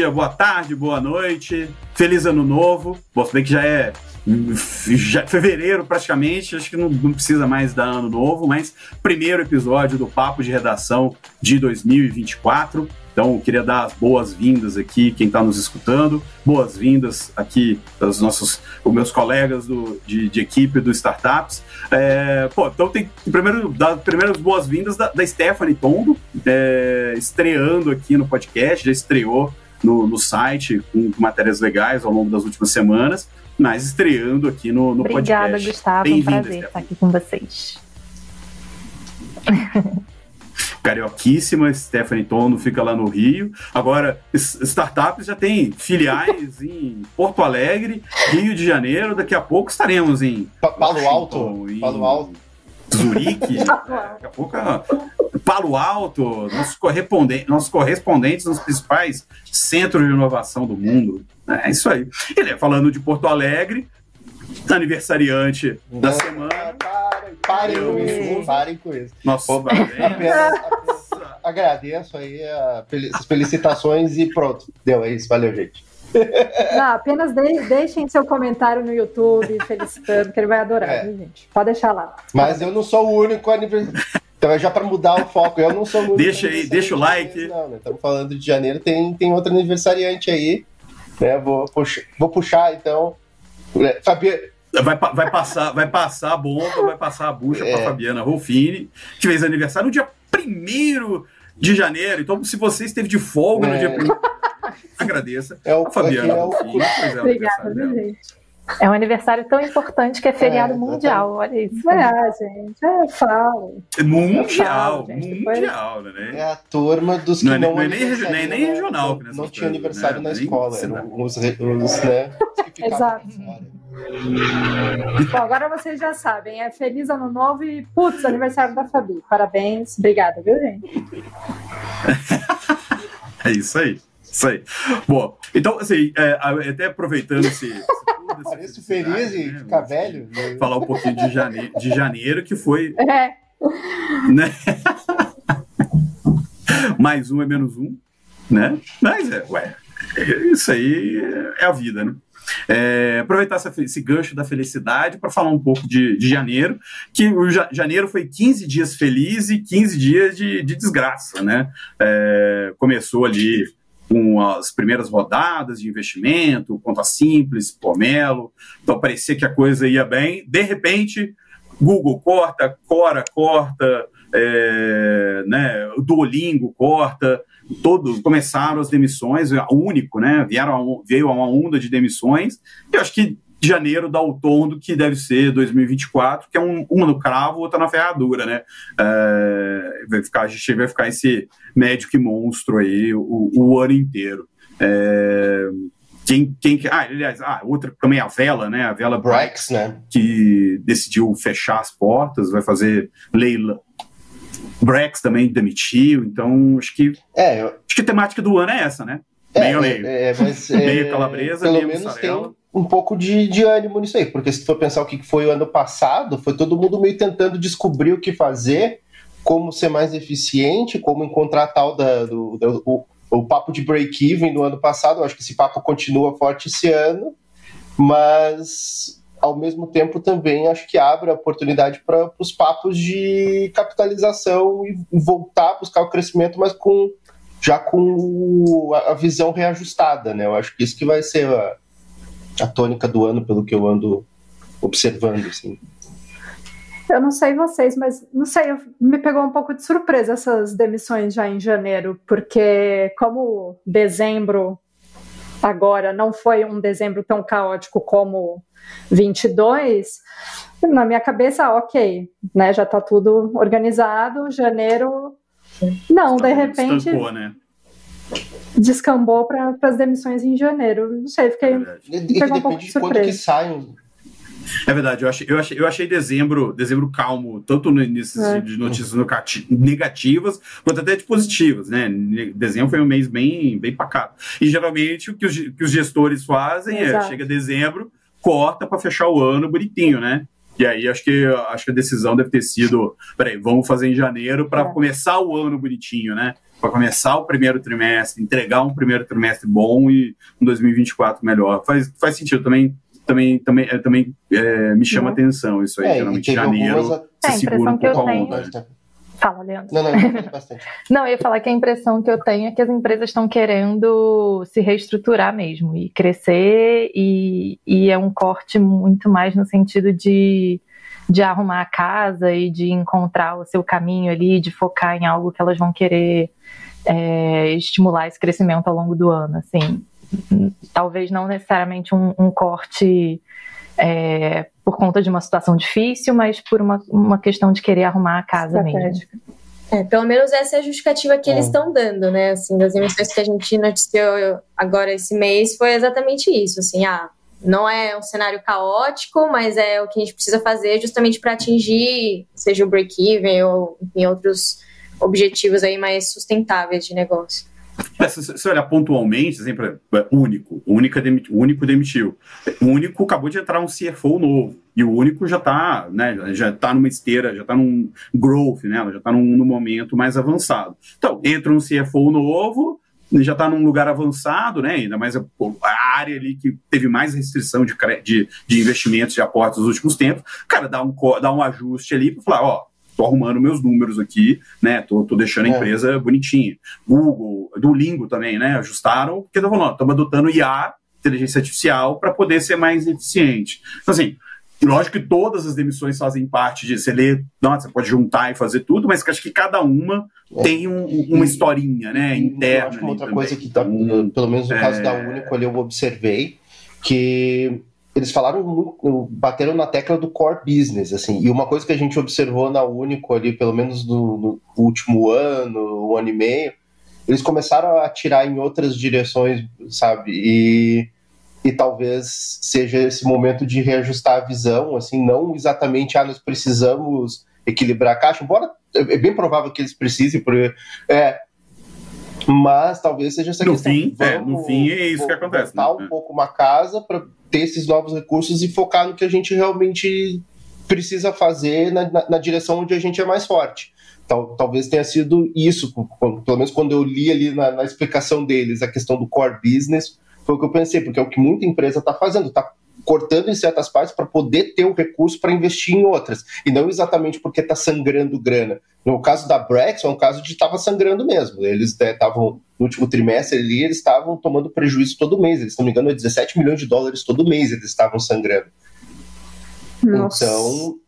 Dia, boa tarde, boa noite, feliz ano novo. Bom, se bem que já é já, fevereiro praticamente, acho que não, não, precisa mais dar ano novo, mas primeiro episódio do Papo de Redação de 2024. Então, queria dar as boas-vindas aqui, quem está nos escutando, boas-vindas aqui aos nossos, os meus colegas do, de, de equipe do Startups. É, pô, então tem primeiro dar primeiras boas-vindas da, da Stephanie Tondo, é, estreando aqui no podcast, já estreou no, no site com matérias legais ao longo das últimas semanas, mas estreando aqui no, no Obrigada, podcast. Obrigada, Gustavo, é um prazer Stephanie. estar aqui com vocês. carioquíssima, Stephanie Tono fica lá no Rio. Agora, startups já tem filiais em Porto Alegre, Rio de Janeiro, daqui a pouco estaremos em Palo Alto, em Palo Alto. Zurique, daqui a pouco Palo Alto, nossos correspondentes, nossos correspondentes nos principais centros de inovação do mundo. É isso aí. Ele é falando de Porto Alegre, aniversariante da é. semana. Parem com isso, parem com isso. Nossa, apenas, apenas agradeço aí as felicitações e pronto. Deu, é isso. Valeu, gente. Não, apenas de, deixem seu comentário no YouTube felicitando, que ele vai adorar, é. viu, gente? Pode deixar lá. Mas eu não sou o único aniversário. Então, já para mudar o foco, eu não sou o único. Deixa aí, deixa o like. Não, né? Estamos falando de janeiro, tem, tem outro aniversariante aí. Né? Vou, puxar, vou puxar, então. Fabiano, Vai, vai, passar, vai passar a bomba, vai passar a bucha é. para Fabiana Rolfini, que fez aniversário no dia 1 de janeiro. Então, se você esteve de folga é. no dia 1 agradeça é o, a Fabiana é Rolfini, é Obrigada, gente. É um aniversário tão importante que é feriado é, mundial, olha isso. É, gente, é falo. Mundial, falo, mundial, né? É a turma dos que não, é não, não é nem, nem, nem regional. Não, não tinha aniversário né? na escola, eram os, os, né, que Exato. Bom, agora vocês já sabem, é feliz ano novo e putz, aniversário da Fabi. Parabéns, obrigada, viu, gente? é isso aí. Isso aí. Bom, então, assim, é, até aproveitando esse. Parece feliz e né, ficar velho. Né? Falar um pouquinho de janeiro, de janeiro que foi. É. Né? Mais um é menos um, né? Mas é, ué, isso aí é a vida, né? É, aproveitar essa, esse gancho da felicidade para falar um pouco de, de, janeiro, que o janeiro foi 15 dias feliz e 15 dias de, de desgraça, né? É, começou ali com as primeiras rodadas de investimento, conta simples, pomelo, então parecia que a coisa ia bem, de repente Google corta, Cora corta, é, né, Duolingo corta, todos começaram as demissões, único, né? Vieram, veio uma onda de demissões, e eu acho que janeiro dá o tom do que deve ser 2024, que é um, uma no cravo, outra na ferradura, né? É, vai ficar, a gente vai ficar esse médico e monstro aí o, o ano inteiro. É, quem, quem, ah, aliás, ah, outra também a Vela, né? A Vela Brex, né? Que decidiu fechar as portas, vai fazer leila, Brex também demitiu, então acho que é, eu... acho que a temática do ano é essa, né? É, meio meio. É, mas, meio é, calabresa, pelo meio menos mussarela. tem um pouco de, de ânimo nisso aí, porque se for pensar o que foi o ano passado, foi todo mundo meio tentando descobrir o que fazer, como ser mais eficiente, como encontrar tal da, do, do o, o papo de break-even no ano passado, eu acho que esse papo continua forte esse ano, mas ao mesmo tempo também acho que abre a oportunidade para os papos de capitalização e voltar a buscar o crescimento, mas com já com a, visão reajustada, né? Eu acho que isso que vai ser a tônica do ano, pelo que eu ando observando, assim. Eu não sei vocês, mas não sei, me pegou um pouco de surpresa essas demissões já em janeiro, porque como dezembro agora não foi um dezembro tão caótico como 22, na minha cabeça, ok, né, já está tudo organizado, janeiro, não, de repente... Estancou, né? Descambou para as demissões em janeiro. Não sei, fiquei. É um pouco de, de quando que saem é verdade, eu achei, eu achei, eu achei dezembro, dezembro calmo, tanto nesses é. de notícias negativas, quanto até de positivas, né? Dezembro foi um mês bem, bem pacato. E geralmente o que os, que os gestores fazem é, Exato. é, chega dezembro, corta para fechar o ano bonitinho, né? E aí acho que, acho que a decisão deve ter sido, peraí, vamos fazer em janeiro para é. começar o ano bonitinho, né? Para começar o primeiro trimestre, entregar um primeiro trimestre bom e um 2024 melhor. Faz, faz sentido também. Também, também, é, também é, me chama uhum. atenção isso aí. É, geralmente, janeiro, algumas... se é, segura um pouco a onda. Fala, Leandro. Não, não, bastante. não, eu ia falar que a impressão que eu tenho é que as empresas estão querendo se reestruturar mesmo e crescer, e, e é um corte muito mais no sentido de, de arrumar a casa e de encontrar o seu caminho ali, de focar em algo que elas vão querer é, estimular esse crescimento ao longo do ano. Assim, talvez não necessariamente um, um corte. É, por conta de uma situação difícil, mas por uma, uma questão de querer arrumar a casa mesmo. É, pelo menos essa é a justificativa que é. eles estão dando, né? Assim, das emissões que a gente noticiou agora esse mês foi exatamente isso. Assim, ah, não é um cenário caótico, mas é o que a gente precisa fazer justamente para atingir, seja o break-even ou em outros objetivos aí mais sustentáveis de negócio. É, se você olhar pontualmente, sempre é, único, demit, único demitiu. O único acabou de entrar um CFO novo. E o único já está né, já tá numa esteira, já está num growth, né, já está num, num, momento mais avançado. Então, entra um CFO novo, já está num lugar avançado, né, ainda mais a, a, área ali que teve mais restrição de, de, de investimentos de aportes nos últimos tempos. Cara, dá um, dá um ajuste ali para falar, ó, tô arrumando meus números aqui, né? Tô, tô deixando a é. empresa bonitinha. Google, Duolingo também, né? Ajustaram, porque estamos adotando IA, inteligência artificial, para poder ser mais eficiente. Então, assim, lógico que todas as demissões fazem parte de você ler, não, você pode juntar e fazer tudo, mas acho que cada uma é. tem um, uma historinha, né, interna. Eu acho que outra também. coisa que, tá, pelo menos no é... caso da Único, ali eu observei que eles falaram, bateram na tecla do core business, assim, e uma coisa que a gente observou na Único ali, pelo menos no, no último ano, um ano e meio, eles começaram a atirar em outras direções, sabe, e, e talvez seja esse momento de reajustar a visão, assim, não exatamente, ah, nós precisamos equilibrar a caixa, embora é bem provável que eles precisem, porque, é, mas talvez seja essa no questão. Fim, é, no fim é isso que acontece. Né? um pouco uma casa para ter esses novos recursos e focar no que a gente realmente precisa fazer na, na, na direção onde a gente é mais forte. Tal, talvez tenha sido isso, pelo menos quando eu li ali na, na, explicação deles a questão do core business, foi o que eu pensei, porque é o que muita empresa está fazendo, está cortando em certas partes para poder ter o recurso para investir em outras, e não exatamente porque está sangrando grana. No caso da Brex, é um caso de estava sangrando mesmo. Eles estavam, né, no último trimestre ali, eles estavam tomando prejuízo todo mês. Eles, se não me engano, 17 milhões de dólares todo mês eles estavam sangrando. Nossa. Então,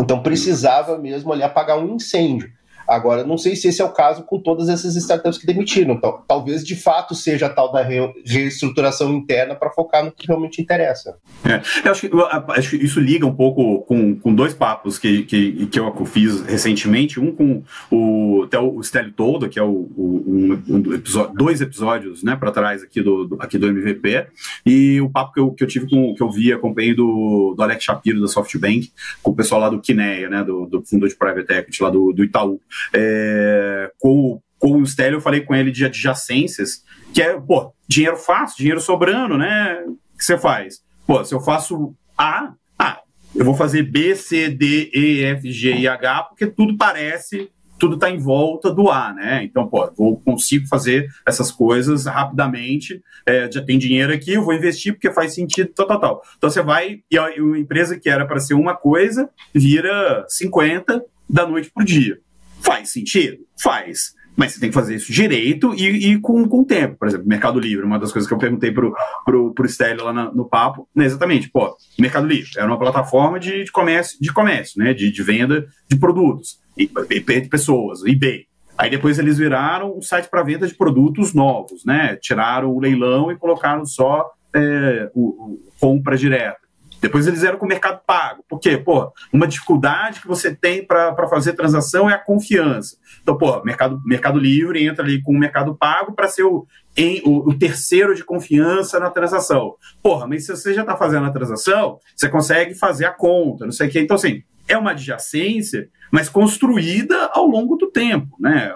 então precisava mesmo ali apagar um incêndio. Agora, não sei se esse é o caso com todas essas startups que demitiram. Talvez de fato seja a tal da re reestruturação interna para focar no que realmente interessa. É, eu acho que, eu acho que, isso liga um pouco com, com dois papos que, que, que eu fiz recentemente. Um com o, até o Stélio Toldo, que é o, o um, um episódio, dois episódios né, para trás aqui do, do, aqui do MVP, e o papo que eu, que eu tive com que eu vi, acompanhei do, do Alex Shapiro da SoftBank, com o pessoal lá do Kineia, né, do, do fundo de private equity lá do, do Itaú. É, com, com o Stélio, eu falei com ele de adjacências, que é, pô, dinheiro fácil, dinheiro sobrando, né? O que você faz? Pô, se eu faço A, ah, eu vou fazer B, C, D, E, F, G e H, porque tudo parece, tudo está em volta do A, né? Então, pô, eu consigo fazer essas coisas rapidamente, é, já tem dinheiro aqui, eu vou investir porque faz sentido, tal, tal, tal. Então você vai, e a, e a empresa que era para ser uma coisa, vira 50 da noite pro dia. Faz sentido? Faz. Mas você tem que fazer isso direito e, e com, com tempo. Por exemplo, Mercado Livre, uma das coisas que eu perguntei pro, pro, pro Stélio lá no, no papo, né, exatamente, pô, Mercado Livre era uma plataforma de, de comércio, de comércio, né? De, de venda de produtos, e, de pessoas, eBay. Aí depois eles viraram um site para venda de produtos novos, né? Tiraram o leilão e colocaram só é, o, o compra direta. Depois eles eram com o mercado pago. Por quê? Pô, uma dificuldade que você tem para fazer transação é a confiança. Então, pô, mercado, mercado Livre entra ali com o mercado pago para ser o, em, o, o, terceiro de confiança na transação. Porra, mas se você já está fazendo a transação, você consegue fazer a conta, não sei o quê. Então, assim, é uma adjacência, mas construída ao longo do tempo, né?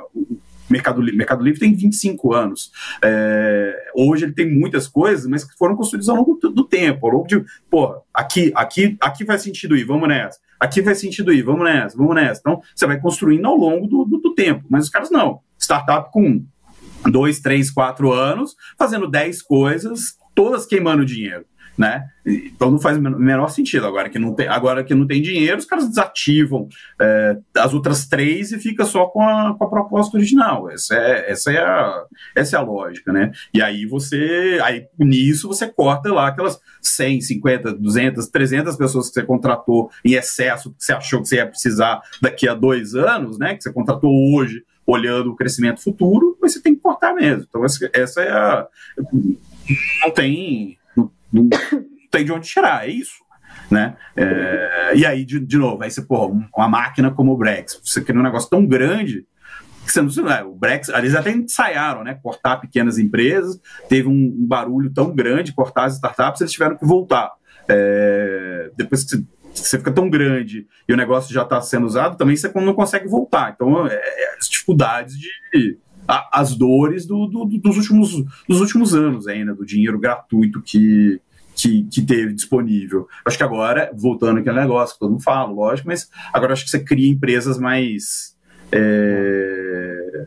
Mercado, Mercado Livre tem 25 anos. É, hoje ele tem muitas coisas, mas que foram construídas ao longo do, do tempo, ao longo de, pô, aqui, aqui, aqui faz sentido ir, vamos nessa. Aqui faz sentido ir, vamos nessa, vamos nessa. Então, você vai construindo ao longo do, do, do tempo. Mas os caras não. startup com dois, três, quatro anos, fazendo dez coisas, todas queimando dinheiro né? Então não faz o menor sentido. Agora que não tem, agora que não tem dinheiro, os caras desativam é, as outras três e fica só com a, com a proposta original. Essa é, essa, é a, essa é a lógica, né? E aí você, aí nisso você corta lá aquelas 100, 50, 200, 300 pessoas que você contratou em excesso, que você achou que você ia precisar daqui a dois anos, né? Que você contratou hoje, olhando o crescimento futuro, mas você tem que cortar mesmo. Então essa, essa é a não tem não tem de onde tirar, é isso. Né? É, e aí, de, de novo, aí você, porra, uma máquina como o Brex, você cria um negócio tão grande que você não é, o Brex, eles até ensaiaram, né? Cortar pequenas empresas, teve um, barulho tão grande, cortar as startups, eles tiveram que voltar. É, depois que você, você fica tão grande e o negócio já está sendo usado, também você não consegue voltar. Então, é, é as dificuldades de. A, as dores do, do, dos, últimos, dos últimos anos ainda, do dinheiro gratuito que, que, que teve disponível. Acho que agora, voltando aquele negócio que todo mundo fala, lógico, mas agora acho que você cria empresas mais. É,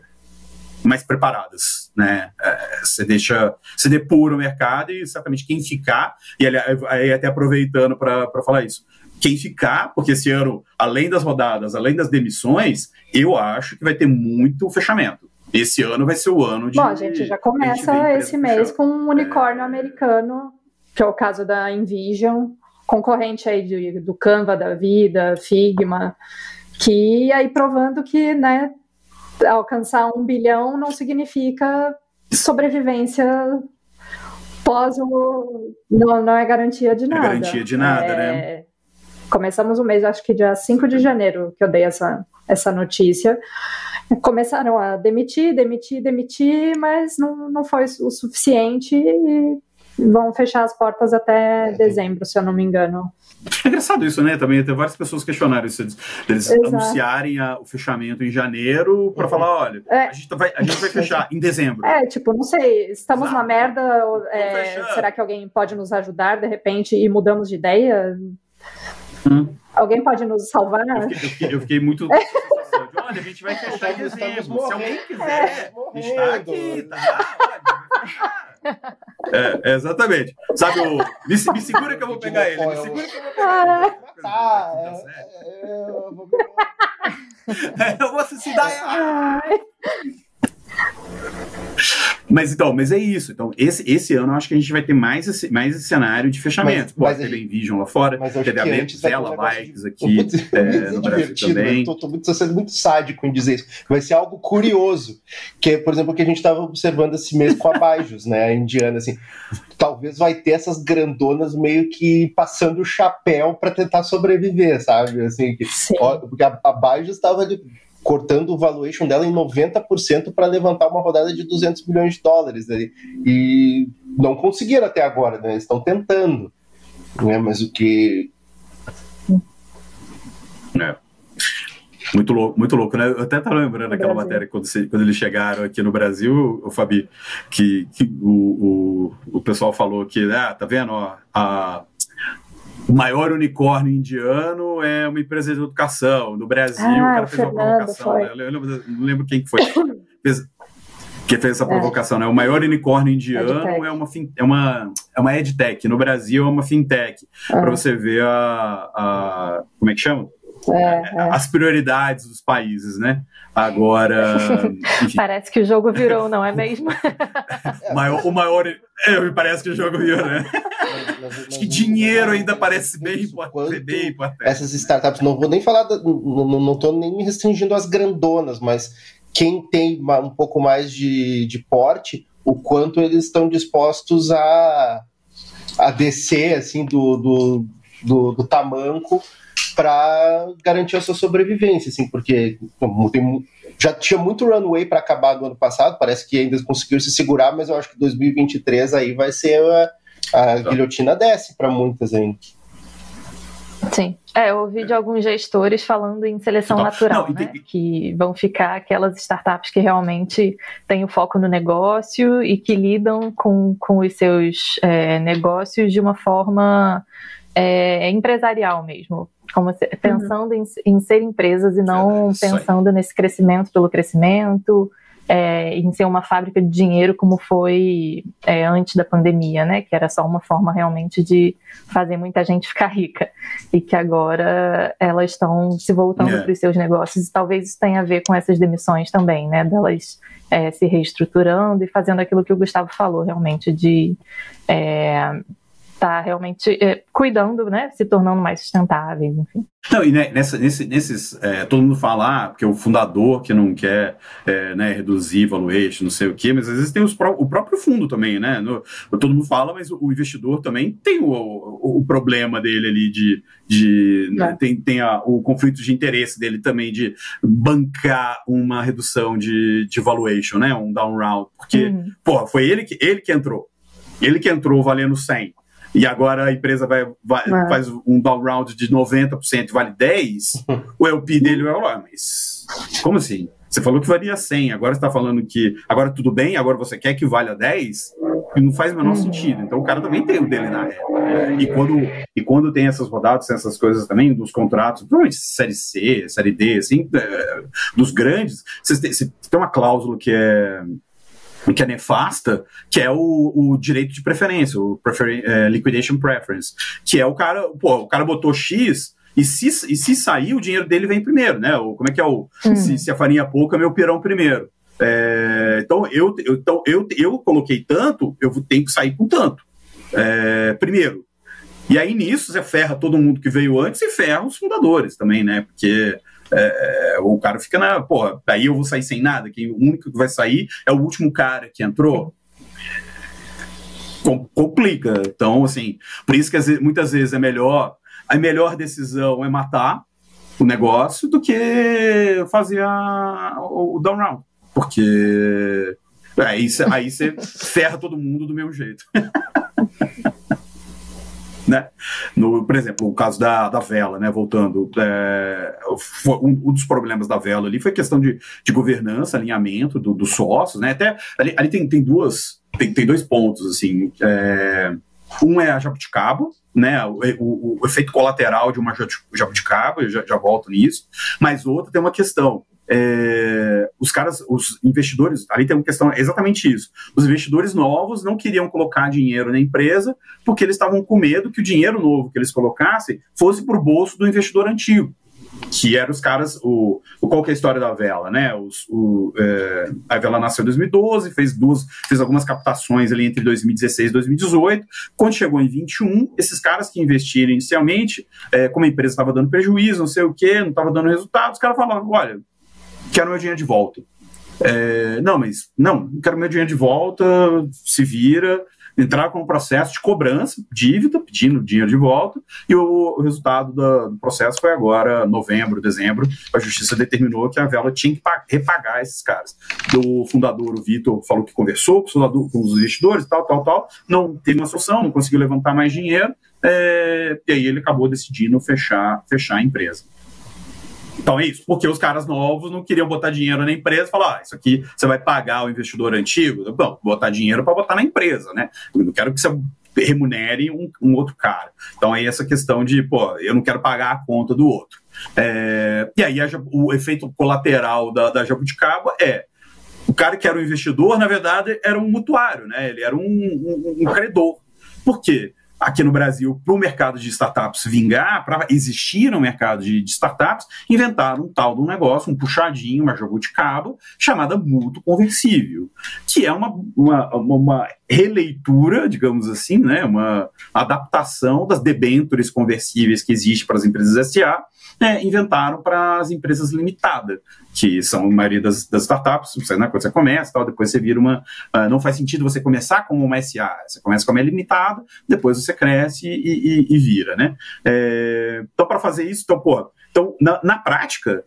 mais preparadas, né? É, você deixa, você depura o mercado e certamente quem ficar, e aí até aproveitando para falar isso, quem ficar, porque esse ano, além das rodadas, além das demissões, eu acho que vai ter muito fechamento. Esse ano vai ser o ano de. Bom, a gente já começa esse mês com um unicórnio é... americano que é o caso da Envision, concorrente aí de, do Canva da vida, Figma, que aí provando que, né, alcançar um bilhão não significa sobrevivência pós o não, não é garantia de nada. É garantia de nada, é, né? Começamos o mês, acho que dia 5 de janeiro que eu dei essa, essa notícia. Começaram a demitir, demitir, demitir, mas não, não foi o suficiente e vão fechar as portas até dezembro, se eu não me engano. É engraçado isso, né? Também tem várias pessoas questionaram isso, eles Exato. anunciarem a, o fechamento em janeiro para uhum. falar, olha, é. a, gente vai, a gente vai fechar em dezembro. É, tipo, não sei, estamos Exato. na merda, é, será que alguém pode nos ajudar de repente e mudamos de ideia? Hum. Alguém pode nos salvar? Eu fiquei, eu fiquei, eu fiquei muito... Olha, a gente vai fechar em dezembro. Se alguém quiser, é. está aqui, tá? É, exatamente. Sabe o. Me, me, segura que eu vou pegar ele. Me segura que eu vou pegar ele. Tá, é, é, eu vou. Eu vou suicidar. Mas então, mas é isso. Então, esse, esse ano eu acho que a gente vai ter mais esse, mais esse cenário de fechamento. Mas, Pô, mas teve Envision lá fora, teve a Bela Likes aqui é, no Brasil também. Tô, tô, tô, sendo muito sádico em dizer isso. Vai ser algo curioso, que é, por exemplo, o que a gente estava observando esse mês com a Bajos, né, a indiana, assim, talvez vai ter essas grandonas meio que passando o chapéu para tentar sobreviver, sabe? Assim, que, ó, porque a, a Bajos estava ali cortando o valuation dela em 90% para levantar uma rodada de 200 milhões de dólares. Né? E não conseguiram até agora, né? estão tentando. Né? Mas o que. É. Muito louco, muito louco, né? Eu até estava lembrando aquela matéria quando, você, quando, eles chegaram aqui no Brasil, o Fabi, que, que o, o, o, pessoal falou que, ah, tá vendo, ó, a, o maior unicórnio indiano é uma empresa de educação. No Brasil, ah, o cara fez Fernando, uma provocação. Né? Eu lembro, não lembro quem foi. Fez, que fez essa é. provocação, né? O maior unicórnio indiano é uma, é, uma, é uma edtech. No Brasil é uma fintech. Ah. Para você ver a, a. Como é que chama? É, é. As prioridades dos países, né? Agora. Enfim. Parece que o jogo virou, não é mesmo? o maior. O maior é, me parece que o jogo virou, né? Acho que dinheiro ainda parece bem, bem importante. Essas startups, não vou nem falar, da, não estou nem me restringindo às grandonas, mas quem tem um pouco mais de, de porte, o quanto eles estão dispostos a, a descer assim do, do, do, do tamanco para garantir a sua sobrevivência, assim, porque tem, já tinha muito runway para acabar do ano passado, parece que ainda conseguiu se segurar, mas eu acho que 2023 aí vai ser a, a guilhotina desce para muitas ainda. Sim. É, eu ouvi de alguns gestores falando em seleção natural, Não, né? que vão ficar aquelas startups que realmente têm o foco no negócio e que lidam com, com os seus é, negócios de uma forma é, empresarial mesmo, como se, pensando uhum. em, em, ser empresas e não é, pensando nesse crescimento pelo crescimento é, em ser uma fábrica de dinheiro como foi é, antes da pandemia, né? Que era só uma forma realmente de fazer muita gente ficar rica e que agora elas estão se voltando yeah. para os seus negócios e talvez isso tenha a ver com essas demissões também, né? Delas é, se reestruturando e fazendo aquilo que o Gustavo falou, realmente de é, está realmente é, cuidando, né, se tornando mais sustentáveis, enfim. Não, e nessa, nesse, nesses, é, todo mundo fala ah, porque o fundador que não quer é, né, reduzir valuation, não sei o quê, mas às vezes tem os pró o próprio fundo também, né? No, todo mundo fala, mas o, o investidor também tem o, o, o, problema dele ali de. de né, tem tem a, o conflito de interesse dele também de bancar uma redução de, de valuation, né? Um down round. Porque, uhum. pô, foi ele que, ele que entrou. Ele que entrou valendo 100 e agora a empresa vai, vai é. faz um down round de 90% vale 10, o LP dele vai lá, mas como assim? Você falou que valia 100, agora você está falando que agora tudo bem, agora você quer que valha 10? E não faz o menor uhum. sentido. Então o cara também tem o dele na reta. E quando, e quando tem essas rodadas, essas coisas também, dos contratos, principalmente Série C, Série D, assim, é, dos grandes, você tem, você tem uma cláusula que é que é nefasta, que é o, o direito de preferência, o é, liquidation preference, que é o cara, pô, o cara botou X e se, e se sair, o dinheiro dele vem primeiro, né? O, como é que é o. Hum. Se, se, a farinha é pouca, meu pirão primeiro. É, então, eu, eu, então eu, eu coloquei tanto, eu tenho que sair com tanto. É, primeiro. E aí nisso você ferra todo mundo que veio antes e ferra os fundadores também, né? Porque é, o cara fica na. Porra, aí eu vou sair sem nada, que o único que vai sair é o último cara que entrou. Com, complica. Então, assim, por isso que muitas vezes é melhor. A melhor decisão é matar o negócio do que fazer a, o, o down round. Porque aí, aí você ferra todo mundo do mesmo jeito. né? No, por exemplo, o caso da, da vela, né? Voltando, é, um, um, dos problemas da vela ali foi a questão de, de governança, alinhamento do, dos sócios, né? Até ali, ali tem, tem duas, tem, tem dois pontos, assim. É, um é a jabuticaba, né, o, o, o, efeito colateral de uma jabuticaba, eu já, já volto nisso, mas outra tem uma questão é, os caras, os investidores, ali tem uma questão exatamente isso. Os investidores novos não queriam colocar dinheiro na empresa porque eles estavam com medo que o dinheiro novo que eles colocassem fosse para o bolso do investidor antigo. Que eram os caras, o, o qual é a história da Vela, né? Os, o, é, a Vela nasceu em 2012, fez duas, fez algumas captações ali entre 2016 e 2018. Quando chegou em 21, esses caras que investiram inicialmente, é, como a empresa estava dando prejuízo, não sei o que, não estava dando resultado, os caras falavam: olha, quero meu dinheiro de volta. É, não, mas não, quero meu dinheiro de volta, se vira, entrar com um processo de cobrança, dívida, pedindo dinheiro de volta, e o, o resultado do, do, processo foi agora, novembro, dezembro, a justiça determinou que a Vela tinha que repagar esses caras. O fundador, o Vitor, falou que conversou com, fundador, com os investidores, tal, tal, tal, não teve uma solução, não conseguiu levantar mais dinheiro, é, e aí ele acabou decidindo fechar, fechar a empresa. Então é isso, porque os caras novos não queriam botar dinheiro na empresa falar, ah, isso aqui você vai pagar o investidor antigo? Bom, botar dinheiro para botar na empresa, né? Eu não quero que você remunere um, um, outro cara. Então aí essa questão de, pô, eu não quero pagar a conta do outro. É, e aí a, o efeito colateral da, da jabuticaba é o cara que era um investidor, na verdade, era um mutuário, né? Ele era um, um, um credor. Por quê? Aqui no Brasil para o mercado de startups vingar, para existir no mercado de, de, startups, inventaram um tal de um negócio, um puxadinho, uma cabo chamada mútuo conversível, que é uma, uma, uma releitura, digamos assim, né, uma adaptação das debêntures conversíveis que existe para as empresas SA, né, inventaram para as empresas limitadas, que são a maioria das, das startups, você, né, quando você começa, tal, depois você vira uma. Uh, não faz sentido você começar como uma SA, você começa como é limitada, depois você cresce e, e, e vira, né? É, então, para fazer isso, então, pô, então, na, na prática,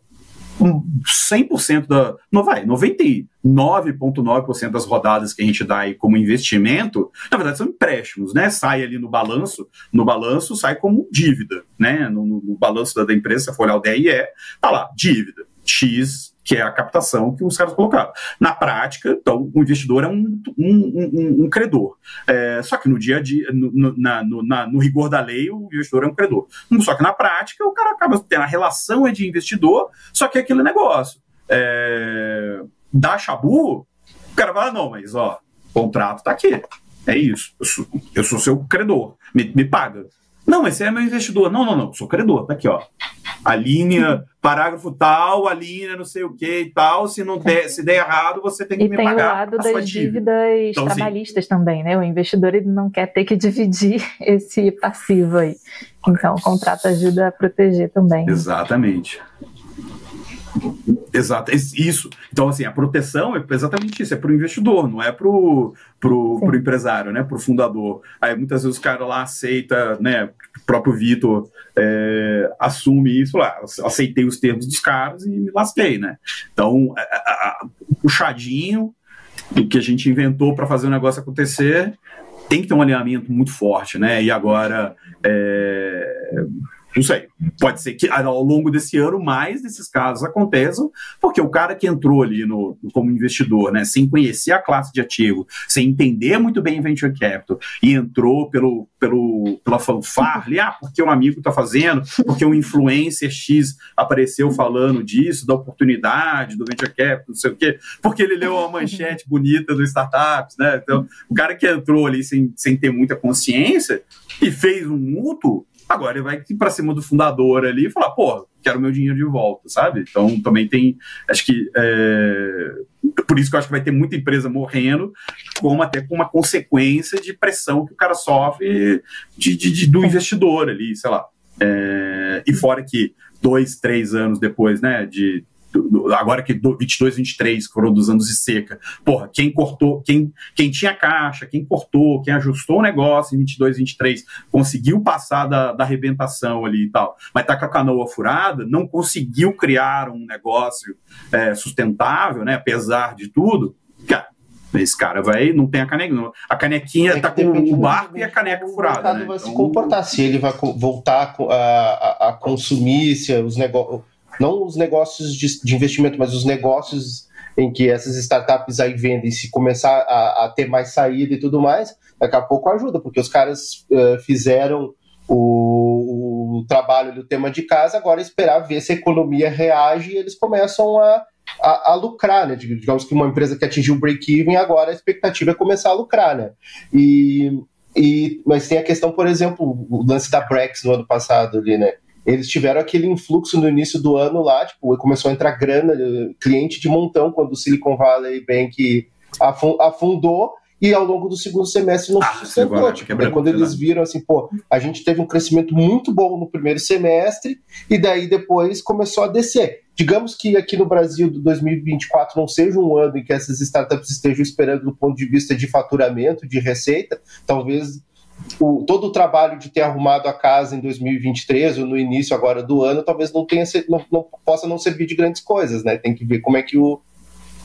100% da. Não vai, 99,9% das rodadas que a gente dá aí como investimento, na verdade são empréstimos, né? Sai ali no balanço, no balanço sai como dívida, né? No, no, balanço da, da empresa, se for olhar o DRE, tá lá, dívida. X, que é a captação que os caras colocaram. Na prática, então, o investidor é um, um, um, um credor. É, só que no dia a dia, no, na, no, na, no, rigor da lei, o investidor é um credor. Só que na prática, o cara acaba tendo a relação é de investidor, só que é aquele negócio. É, dá chabu, o cara fala, não, mas ó, o contrato tá aqui. É isso. Eu sou, eu sou seu credor. Me, me paga. Não, mas você é meu investidor. Não, não, não. Sou credor. Tá aqui, ó. A linha, parágrafo tal, a linha não sei o que e tal. Se não der, se der errado, você tem que e me tem pagar. tem o lado das dívidas então, trabalhistas sim. também, né? O investidor ele não quer ter que dividir esse passivo aí. Então, o contrato ajuda a proteger também. Exatamente. Exato, isso. Então, assim, a proteção é exatamente isso, é para o investidor, não é para o pro, pro empresário, né? Para o fundador. Aí muitas vezes o cara lá aceita, né? O próprio Vitor é, assume isso lá, aceitei os termos dos caras e me lasquei, né? Então, a, a, puxadinho que a gente inventou para fazer o negócio acontecer tem que ter um alinhamento muito forte, né? E agora. É, não sei. Pode ser que ao longo desse ano mais desses casos aconteçam, porque o cara que entrou ali no, como investidor, né, sem conhecer a classe de ativo, sem entender muito bem venture capital, e entrou pelo, pelo, pela fanfarra ah, porque um amigo está fazendo, porque um influencer X apareceu falando disso, da oportunidade, do venture capital, não sei o quê, porque ele leu uma manchete bonita do startups, né? Então, o cara que entrou ali sem, sem ter muita consciência e fez um mútuo, Agora ele vai para cima do fundador ali e falar, pô, quero meu dinheiro de volta, sabe? Então também tem, acho que é, por isso que eu acho que vai ter muita empresa morrendo, como até com uma consequência de pressão que o cara sofre de, de, de do investidor ali, sei lá. É, e fora que dois, três anos depois, né, de agora que 22, 23 foram dos anos de seca. Porra, quem cortou, quem, quem tinha caixa, quem cortou, quem ajustou o negócio em 22, 23, conseguiu passar da, da arrebentação ali e tal, mas tá com a canoa furada, não conseguiu criar um negócio é, sustentável, né, apesar de tudo, cara, esse cara vai, não tem a canequinha. A canequinha é tá com o barco e a caneca furada. O mercado né? vai então... se comportar, se ele vai voltar a, a, a consumir, se os negócios não os negócios de, de investimento, mas os negócios em que essas startups aí vendem, se começar a, a, ter mais saída e tudo mais, daqui a pouco ajuda, porque os caras uh, fizeram o, o, trabalho do tema de casa, agora é esperar ver se a economia reage e eles começam a, a, a lucrar, né? Digamos que uma empresa que atingiu o break-even, agora a expectativa é começar a lucrar, né? E, e, mas tem a questão, por exemplo, o lance da Brex no ano passado ali, né? Eles tiveram aquele influxo no início do ano lá, tipo, começou a entrar grana, cliente de montão quando o Silicon Valley Bank afundou e ao longo do segundo semestre não ah, se sustentou. Tipo, é quando eles viram assim, pô, a gente teve um crescimento muito bom no primeiro semestre e daí depois começou a descer. Digamos que aqui no Brasil do 2024 não seja um ano em que essas startups estejam esperando do ponto de vista de faturamento, de receita, talvez o, todo o trabalho de ter arrumado a casa em 2023 ou no início agora do ano talvez não tenha não, não, possa não servir de grandes coisas, né? Tem que ver como é que o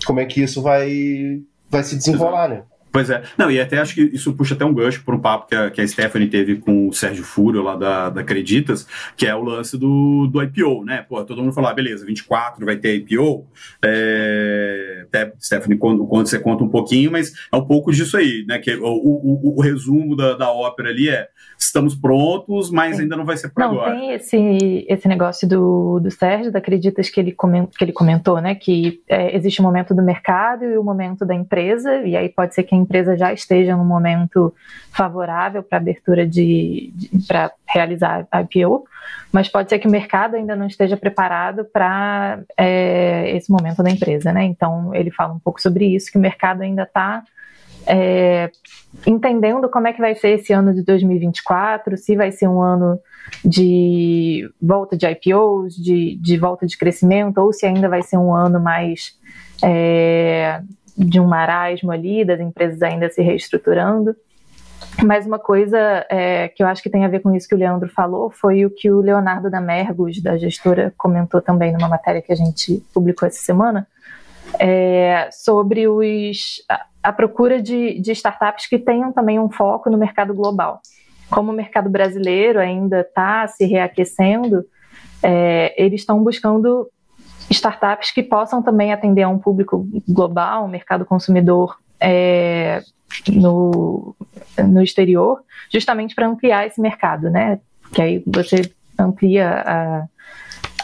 como é que isso vai vai se desenrolar, né? Pois é. Não, e até acho que isso puxa até um gancho para um papo que a, que a Stephanie teve com o Sérgio Furo lá da, da Acreditas, que é o lance do, do IPO, né? Pô, todo mundo falou, ah, beleza, 24 vai ter IPO. É, até, Stephanie, quando, quando você conta um pouquinho, mas é um pouco disso aí, né? Que o, o, o resumo da, da ópera ali é estamos prontos, mas Sim. ainda não vai ser para agora. Tem esse, esse negócio do, do Sérgio, da Acreditas, que ele, coment, que ele comentou, né? Que é, existe o momento do mercado e o momento da empresa, e aí pode ser que a empresa já esteja num momento favorável para abertura de, de para realizar IPO, mas pode ser que o mercado ainda não esteja preparado para é, esse momento da empresa, né? Então ele fala um pouco sobre isso, que o mercado ainda está é, entendendo como é que vai ser esse ano de 2024, se vai ser um ano de volta de IPOs, de, de volta de crescimento, ou se ainda vai ser um ano mais é, de um marasmo ali, das empresas ainda se reestruturando. Mas uma coisa é, que eu acho que tem a ver com isso que o Leandro falou foi o que o Leonardo da Mergos, da gestora, comentou também numa matéria que a gente publicou essa semana, é, sobre os, a, a procura de, de startups que tenham também um foco no mercado global. Como o mercado brasileiro ainda está se reaquecendo, é, eles estão buscando startups que possam também atender a um público global, um mercado consumidor é, no, no exterior, justamente para ampliar esse mercado, né? Que aí você amplia a,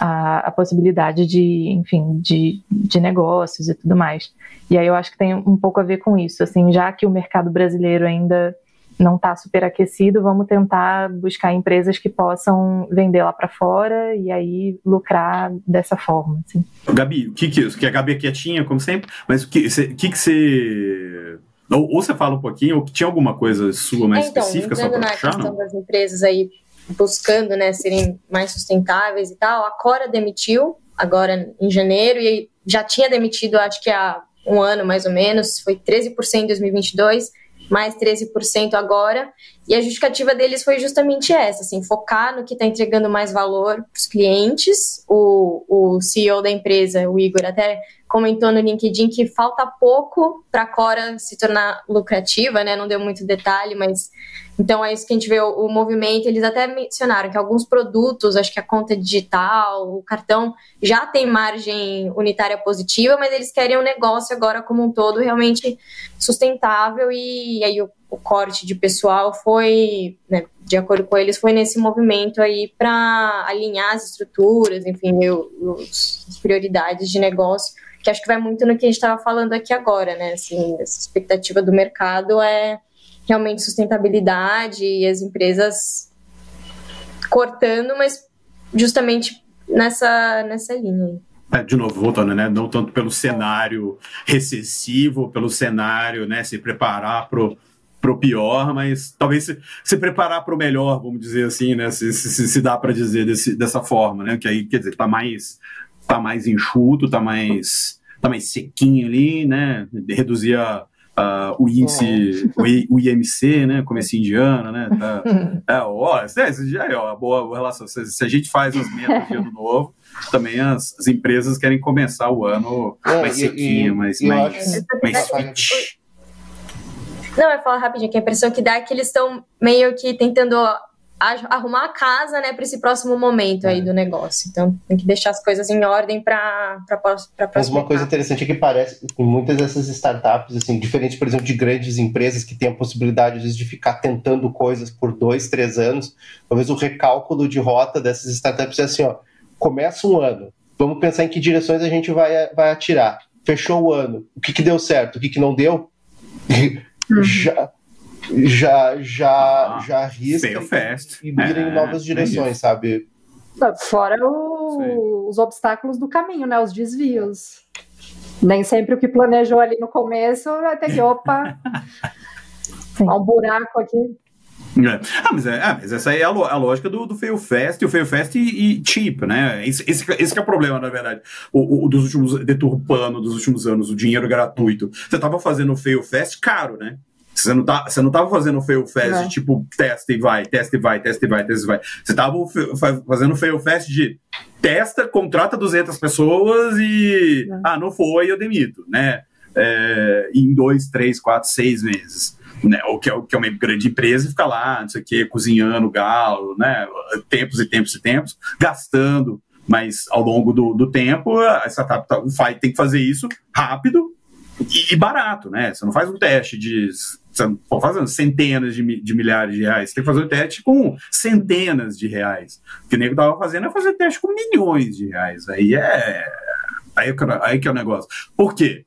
a, a, possibilidade de, enfim, de, de negócios e tudo mais. E aí eu acho que tem um pouco a ver com isso, assim, já que o mercado brasileiro ainda não está superaquecido, vamos tentar buscar empresas que possam vender lá para fora e aí lucrar dessa forma. Assim. Gabi, o que que, que a Gabi é quietinha, como sempre, mas o que, o que, que você ou, ou, você fala um pouquinho, ou tinha alguma coisa sua mais é, então, específica só para na puxar, questão não? das empresas aí buscando né, serem mais sustentáveis e tal, a Cora demitiu agora em janeiro e já tinha demitido acho que há um ano mais ou menos, foi 13% em 2022 mais 13% agora. E a justificativa deles foi justamente essa, assim, focar no que está entregando mais valor para os clientes. O, o CEO da empresa, o Igor, até comentou no LinkedIn que falta pouco para a Cora se tornar lucrativa, né? Não deu muito detalhe, mas então é isso que a gente vê o, o, movimento. Eles até mencionaram que alguns produtos, acho que a conta digital, o cartão, já tem margem unitária positiva, mas eles querem um negócio agora como um todo realmente sustentável e, e aí o, o, corte de pessoal foi, né, de acordo com eles, foi nesse movimento aí para alinhar as estruturas, enfim, as prioridades de negócio que acho que vai muito no que a gente estava falando aqui agora, né? Assim, essa expectativa do mercado é realmente sustentabilidade e as empresas cortando, mas justamente nessa, nessa linha. É, de novo, voltando, né? Não tanto pelo cenário recessivo, pelo cenário, né? Se preparar pro pro pior, mas talvez se, se preparar para o melhor, vamos dizer assim, né? Se, se, se dá para dizer desse, dessa forma, né? Que aí, quer dizer, tá mais tá mais enxuto, tá mais, tá mais sequinho ali, né? Reduzir a, a, o índice, o, I, o, IMC, né? Comecinho de ano, né? Tá, é, ó, é, já é uma boa relação. Se, se, a gente faz as metas de ano novo, também as, as empresas querem começar o ano é, mais sequinho, mais, mais, mais fit. Não, eu falo rapidinho, que a impressão que dá é que eles estão meio que tentando arrumar a casa, né, para esse próximo momento aí é. do negócio. Então, tem que deixar as coisas em ordem para para Mas uma coisa interessante é que parece que muitas dessas startups, assim, diferente, por exemplo, de grandes empresas que têm a possibilidade de ficar tentando coisas por dois, três anos, talvez o recálculo de rota dessas startups é assim, ó, começa um ano, vamos pensar em que direções a gente vai, vai atirar. Fechou o ano, o que, que deu certo, o que, que não deu? Uhum. Já já já ah, já arrisca e, e mira é, em novas é direções, é sabe? Fora o, os obstáculos do caminho, né? Os desvios. Nem sempre o que planejou ali no começo vai ter que, opa, há um buraco aqui. É. Ah, mas, é, é, mas essa é a, a lógica do, do Fail Fast, e o Fail Fast e, e cheap, né? Esse, esse, esse é o problema, na verdade. O, o, dos últimos, deturpando dos últimos anos, o dinheiro gratuito. Você tava fazendo o Fail Fast caro, né? Você não, tá, você não tava fazendo fail fast de tipo testa e vai, testa e vai, testa e vai, testa e vai. Você tava fazendo fail fast de testa, contrata 200 pessoas e. Ah, não foi, eu demito, né? É, em dois, três, quatro, seis meses. Né, ou que é, que é uma grande empresa e fica lá, não sei o quê, cozinhando galo, né? Tempos e tempos e tempos, gastando. Mas ao longo do, do tempo, a startup tá, tem que fazer isso rápido e, e barato, né? Você não faz um teste de você não pode centenas de, de, milhares de reais. Você tem que fazer o teste com centenas de reais. O que o nego estava fazendo é fazer teste com milhões de reais. Aí é. Aí, aí que é o negócio. Por quê?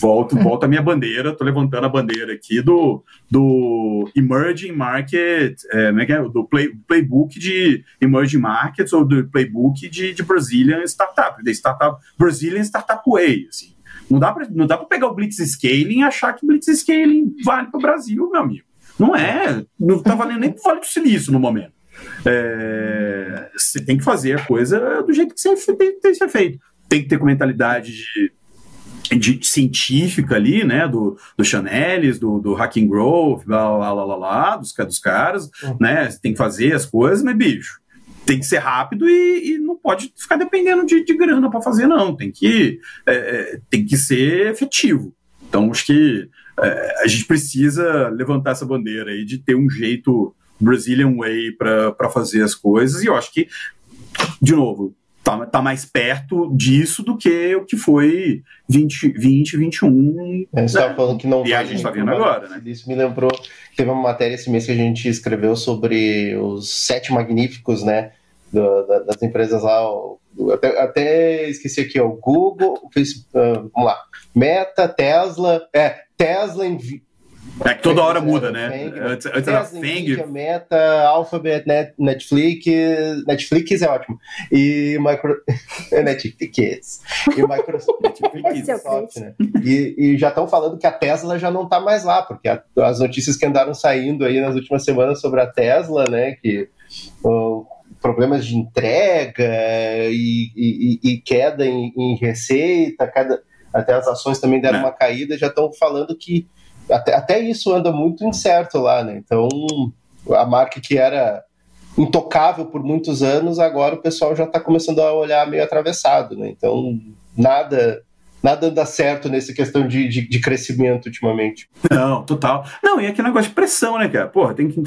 Volto, volto a minha bandeira, tô levantando a bandeira aqui do, do Emerging Market, é, é, é? do play, playbook de Emerging Markets ou do playbook de, de Brazilian Startup, da Startup Brazilian Startup Way, assim. Não dá para pegar o blitz scaling e achar que blitz scaling vale para o Brasil, meu amigo. Não é, não está valendo nem para Vale do Silício no momento. É, você tem que fazer a coisa do jeito que tem, tem, tem que ser feito. Tem que ter com mentalidade de, de, científica ali, né, do, do Chanelis, do, do Hacking Growth, blá, blá, blá, blá, blá dos, dos caras, uhum. né, tem que fazer as coisas, mas bicho, tem que ser rápido e, e não pode ficar dependendo de, de grana para fazer, não. Tem que, é, é, tem que ser efetivo. Então, acho que é, a gente precisa levantar essa bandeira aí de ter um jeito Brazilian Way para fazer as coisas. E eu acho que, de novo, tá, tá mais perto disso do que o que foi 20, 20 21. A gente estava né? falando que não E a gente está vendo agora, né? Isso me lembrou, teve uma matéria esse mês que a gente escreveu sobre os sete magníficos, né? Do, da, das empresas lá, até, até esqueci aqui, ó, Google, fez, uh, vamos lá, Meta, Tesla, é, Tesla, é que toda hora muda, né? Fang, antes, antes era Fang. Meta, Alphabet, Net, Netflix, Netflix é ótimo. E Micro... Netflix. E Microsoft, né? E, e já estão falando que a Tesla já não está mais lá, porque a, as notícias que andaram saindo aí nas últimas semanas sobre a Tesla, né? Que uh, problemas de entrega e, e, e queda em, em receita, cada, até as ações também deram é. uma caída, já estão falando que até, até isso anda muito incerto lá, né? Então, a marca que era intocável por muitos anos, agora o pessoal já está começando a olhar meio atravessado, né? Então, nada nada anda certo nessa questão de, de, de, crescimento ultimamente. Não, total. Não, e aquele negócio de pressão, né, cara? Porra, tem que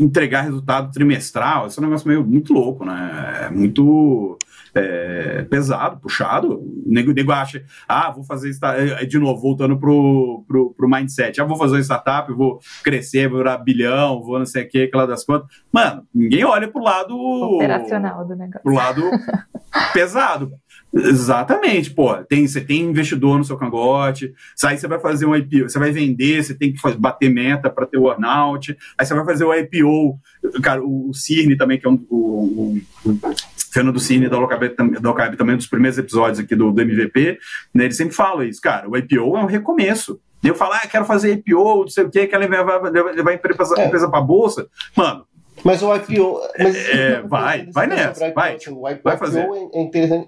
entregar resultado trimestral, esse é um negócio meio muito louco, né? É muito é, pesado, puxado. O nego, nego acha, ah, vou fazer é, de novo, voltando pro, pro, pro mindset, ah, vou fazer uma startup, vou crescer, vou virar bilhão, vou não sei o que, aquela das contas. Mano, ninguém olha pro lado operacional do negócio. Pro lado pesado. Exatamente, pô. Tem, você tem investidor no seu cangote, aí você vai fazer um IPO, você vai vender, você tem que bater meta para ter o earnout, aí você vai fazer o IPO, cara, o, o Cirne também, que é um, o, o, Fernando Cine da Locab, da também, dos primeiros episódios aqui do, do MVP, né, ele sempre fala isso, cara, o IPO é um recomeço. Eu falo, ah, quero fazer IPO, não sei o quê, quero levar, levar, levar a empresa, é. empresa para bolsa. Mano, mas o IPO. Mas é, vai, vai nessa. Vai, assim, o IPO, vai fazer.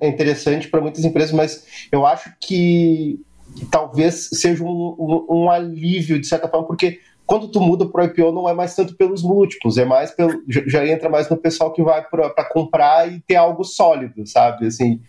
é interessante para muitas empresas, mas eu acho que, que talvez seja um, um, um, alívio, de certa forma, porque quando tu muda para o IPO não é mais tanto pelos múltiplos, é mais pelo. Já entra mais no pessoal que vai para comprar e ter algo sólido, sabe? Assim,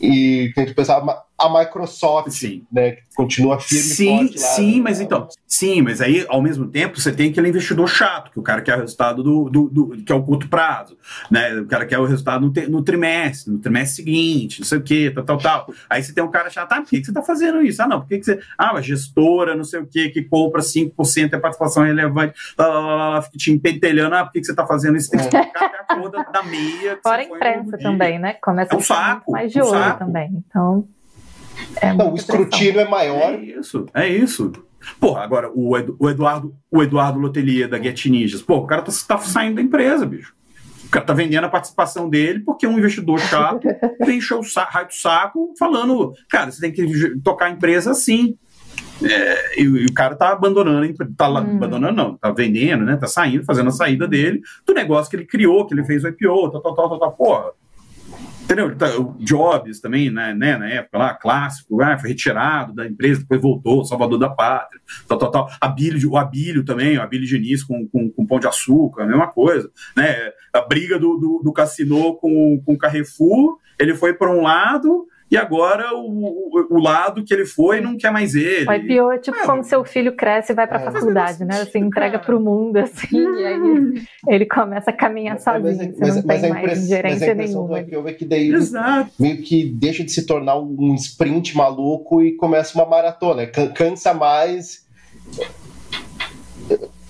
e que a gente pensava, a Microsoft, sim. né, que continua firme sim, forte lá, Sim, né? mas então, sim, mas aí ao mesmo tempo você tem aquele investidor chato, que o cara quer o resultado do, do, do que é o curto prazo, né, o cara quer o resultado no, no, trimestre, no trimestre seguinte, não sei o que, tal, tal, tal. Aí você tem um cara chato, ah, por que, que você tá fazendo isso? Ah, não, por que, que você, ah, a gestora, não sei o que, que compra 5% é participação relevante, lá, lá, lá, lá, fica te empentelhando, ah, por que, que você tá fazendo isso? Tem que explicar até a cor da, da meia. Fora a imprensa também, né, começa é um a saco, mais de um olho saco. também, então... É não, o escrutínio pressão. é maior. É isso, é isso. Porra, agora, o, o Eduardo, o Eduardo Lotelier da Get Ninjas, pô, o cara tá, tá saindo da empresa, bicho. O cara tá vendendo a participação dele porque um investidor chato encheu o raio do saco falando, cara, você tem que tocar a empresa assim. É, e, e, o cara tá abandonando, tá lá, hum. abandonando não, tá vendendo, né? Tá saindo, fazendo a saída dele do negócio que ele criou, que ele fez o IPO, tal, tal, tal, tal, tal. Porra, Entendeu? Tá, Jobs também, né, né, na época lá, clássico, ah, foi retirado da empresa, depois voltou, Salvador da Pátria, tal, tal, tal. Abílio, o Abílio também, o Abílio Diniz com, com, com Pão de Açúcar, a mesma coisa. Né? A briga do, do, do Cassino com, com Carrefour, ele foi para um lado, e agora o, o, lado que ele foi não quer mais ele. O IPO é tipo é, quando seu filho cresce e vai para a é, faculdade, né? Você entrega para o mundo, assim, e aí ele começa a caminhar mas, sozinho. Mas, você não mas tem mais nenhuma. Do IPO é que daí Exato. meio que deixa de se tornar um sprint maluco e começa uma maratona. Cansa mais.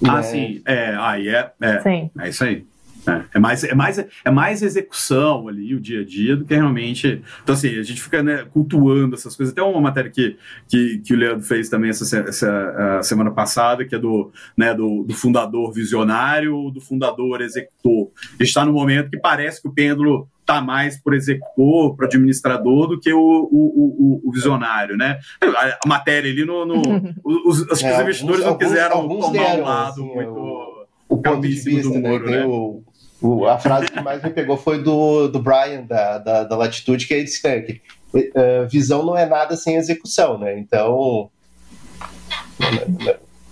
Ah, né? sim. É, aí é, é, sim. é isso aí. É, é, mais, é, mais, é mais execução ali, o dia a dia, do que realmente. Então, assim, a gente fica né, cultuando essas coisas. Até uma matéria que, que, que o Leandro fez também essa, essa semana passada, que é do, né, do, do fundador visionário ou do fundador executor. A gente está no momento que parece que o pêndulo está mais por executor, para administrador, do que o, o, o, o, visionário, né? A, a matéria ali no. no os, os, é, investidores alguns, não quiseram alguns tomar deram, um lado assim, muito. O, o ponto de vista, do muro, né? né? O, o, a frase que mais me pegou foi do, do Brian, da, da, da Latitude, que ele disse né, que uh, visão não é nada sem execução, né? Então,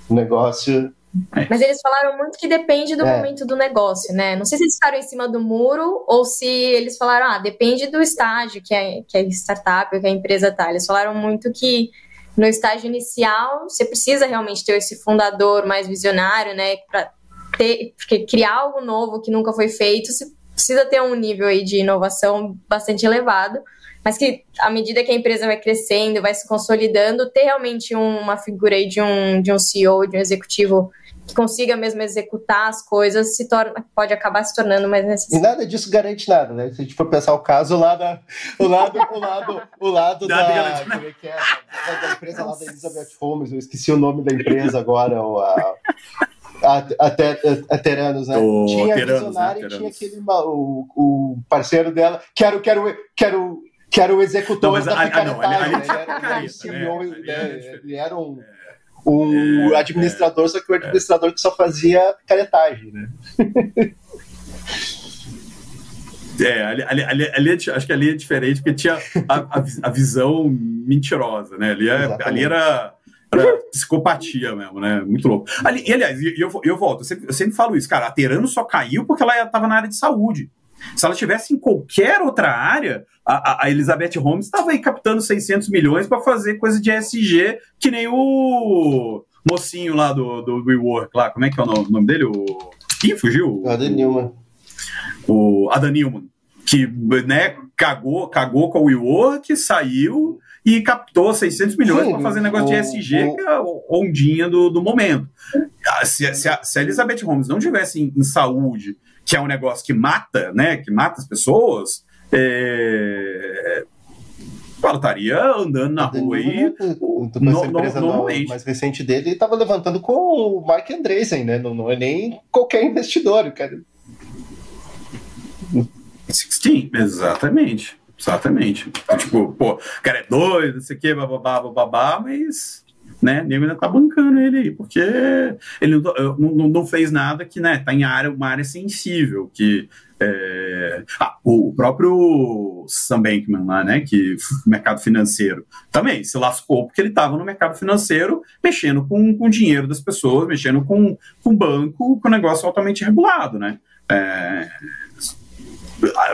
o negócio mas eles falaram muito que depende do é. momento do negócio, né? Não sei se eles ficaram em cima do muro ou se eles falaram, ah, depende do estágio que a, que a startup, que a empresa tá. Eles falaram muito que no estágio inicial você precisa realmente ter esse fundador mais visionário, né? Pra ter, porque criar algo novo que nunca foi feito, você precisa ter um nível aí de inovação bastante elevado. mas que à medida que a empresa vai crescendo, vai se consolidando, ter realmente uma figura aí de um, de um CEO, de um executivo que consiga mesmo executar as coisas, se torna, pode acabar se tornando mais necessário. E nada disso garante nada, né? Se a gente for pensar o caso lá da. O lado, o lado, o lado da. Como é que é? Da, empresa lá da Elizabeth Holmes, eu esqueci o nome da empresa agora, ou a. A, a, a, Teranos, né? O tinha Teranos, a Visionária né? e tinha aquele o, o parceiro dela, quero, quero, quero que era o executor não, da picaretagem. Ele era um, um é, administrador, é, só que o administrador é. que só fazia picaretagem, né? É, ali, ali, ali, é acho que ali é diferente, porque tinha a, a, a visão mentirosa, né? Ali, é, ali era, era, psicopatia mesmo, né? Muito louco. Ali, e, aliás, eu, eu volto, eu sempre, eu sempre falo isso, cara, a Terano só caiu porque ela estava na área de saúde. Se ela tivesse em qualquer outra área, a, a Elizabeth Holmes estava aí captando 600 milhões para fazer coisa de SG, que nem o mocinho lá do, do WeWork lá, como é que é o nome dele? O... Ih, fugiu? Adam Newman. O Adam Newman, que né, cagou, cagou com o WeWork, saiu e captou 600 milhões para fazer negócio o, de SG, o, que é a ondinha do, do momento. Ah, se, se, a, se a Elizabeth Holmes não tivesse em, em saúde que é um negócio que mata, né? Que mata as pessoas, é... ela estaria andando na rua aí. No, empresa no, mais recente dele estava levantando com o Mark Andreessen, né? Não, não é nem qualquer investidor, cara. Sim, exatamente. Exatamente. Tipo, pô, o cara é doido, não sei o quê, bababá, bababá, mas né? Nego ainda tá bancando ele aí, porque ele não, não, não fez nada que, né, tá em área, uma área sensível, que é... ah, o próprio Sam Bankman lá, né, que mercado financeiro, também se lascou porque ele estava no mercado financeiro mexendo com, com o dinheiro das pessoas, mexendo com, com banco, com negócio altamente regulado, né. É,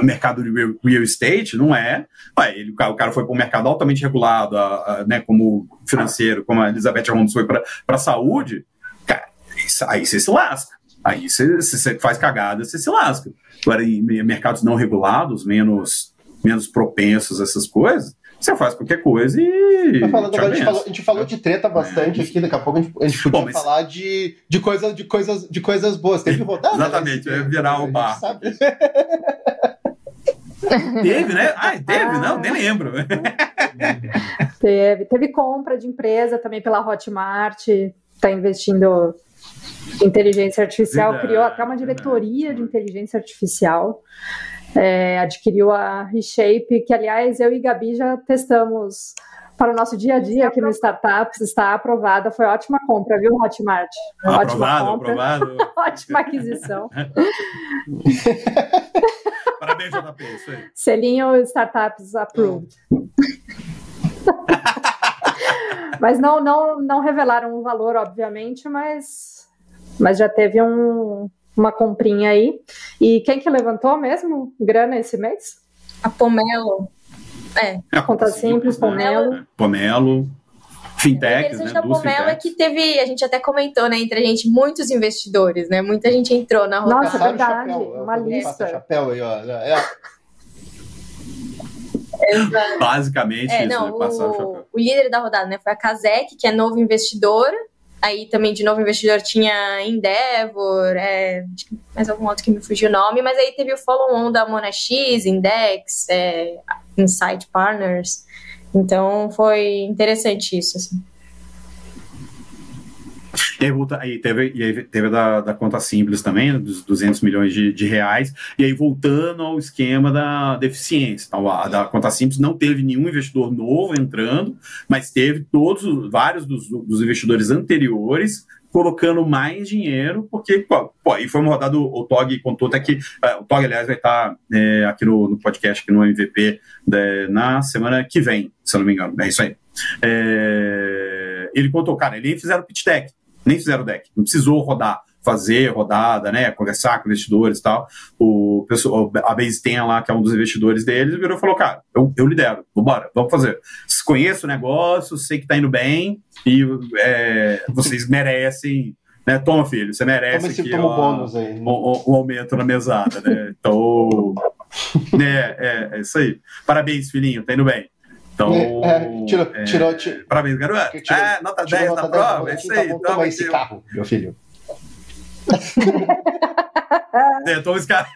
mercado de real estate não é. Ué, ele, o cara foi para um mercado altamente regulado, a, a, né, como financeiro, como a Elizabeth Holmes foi para a saúde, cara, isso, aí você se lasca. Aí você, você faz cagada, você se lasca. Agora, em mercados não regulados, menos, menos propensos a essas coisas, você faz qualquer coisa e. Falando, a, gente falou, a, gente falou, de treta bastante é, aqui, daqui a pouco a gente, a gente podia Bom, mas... falar de, de, coisa, de, coisas, de coisas boas. Teve rodada. Exatamente, né? virar o bar. Teve, né? Ah, teve? Ah. Não, nem lembro. teve. Teve compra de empresa também pela Hotmart, está investindo em inteligência artificial, verdade, criou até uma diretoria verdade. de inteligência artificial. É, adquiriu a Reshape, que aliás eu e Gabi já testamos para o nosso dia a dia aqui no Startups, está aprovada, foi ótima compra, viu, Hotmart? Aprovado, ótima compra. aprovado. ótima aquisição. Parabéns, JP, isso aí. Selinho Startups Approved. mas não, não, não revelaram o valor, obviamente, mas, mas já teve um, uma comprinha aí. E quem que levantou mesmo grana esse mês? A Pomelo. É. é Conta simples, Pomelo. É, Pomelo. Fintechs, né? da Pomelo é que teve, a gente até comentou, né, entre a gente, muitos investidores, né? Muita gente entrou na rodada. Nossa, verdade, chapéu, uma lista. Chapéu aí, ó. É. Basicamente, é, não, isso, o, o, líder da rodada né, foi a Kazek, que é novo investidor. Aí também de novo investidor tinha Endeavor, é, mais algum outro que me fugiu o nome, mas aí teve o follow-on da Mona X, Index, é, Insight Partners. Então foi interessante isso. Assim. E aí, teve, e aí teve da, da conta simples também, né, dos 200 milhões de, de, reais, e aí voltando ao esquema da deficiência. Então, a, da conta simples não teve nenhum investidor novo entrando, mas teve todos, vários dos, dos investidores anteriores colocando mais dinheiro, porque, pô, e foi uma rodada, o TOG contou até que, uh, o TOG, aliás, vai estar é, aqui no, no, podcast, aqui no MVP, de, na semana que vem, se eu não me engano, é isso aí. É, ele contou, cara, ele fizeram pitch deck, nem fizeram deck, não precisou rodar, fazer rodada, né, conversar com investidores e tal. O pessoal, a Base tem lá, que é um dos investidores deles, virou e falou, cara, eu, eu lidero, vambora, vamos fazer. Conheço o negócio, sei que tá indo bem e é, vocês merecem né? Toma, filho, você merece aqui, toma ó, bônus aí. Um, um, aumento na mesada, né? Então, é, é, é, isso aí. Parabéns, filhinho, tá indo bem. Então, é, é, tirou, é, tirou, tirou, Parabéns, garoto. Tirou, é, nota 10 nota na 10, prova, é isso aí. Tá toma esse carro, meu filho. é, toma esse carro.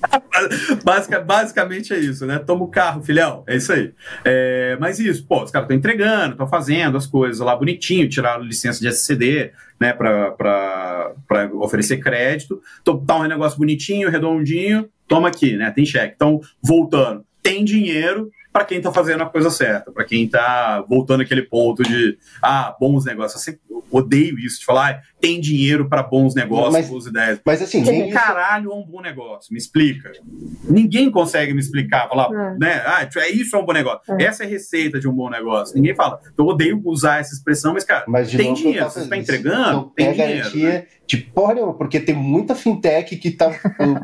Basic, basicamente é isso, né? Toma o carro, filhão. É isso aí. É, mas isso, pô, os caras estão entregando, estão fazendo as coisas lá bonitinho, tiraram licença de SCD, né, para oferecer crédito. Então, tá um negócio bonitinho, redondinho, toma aqui, né? Tem cheque. Então, voltando, tem dinheiro, para quem está fazendo a coisa certa, para quem está voltando aquele ponto de ah, bons negócios. Eu sempre odeio isso, de falar, ah, tem dinheiro para bons negócios, mas, boas ideias. Mas assim, que isso... caralho é um bom negócio? Me explica. Ninguém consegue me explicar, falar, é. né? Ah, é isso é um bom negócio. É. Essa é a receita de um bom negócio. Ninguém fala. Eu odeio usar essa expressão, mas, cara, mas tem novo, dinheiro. Você está entregando, não tem dinheiro. Garantia né? de porra nenhuma, porque tem muita fintech que está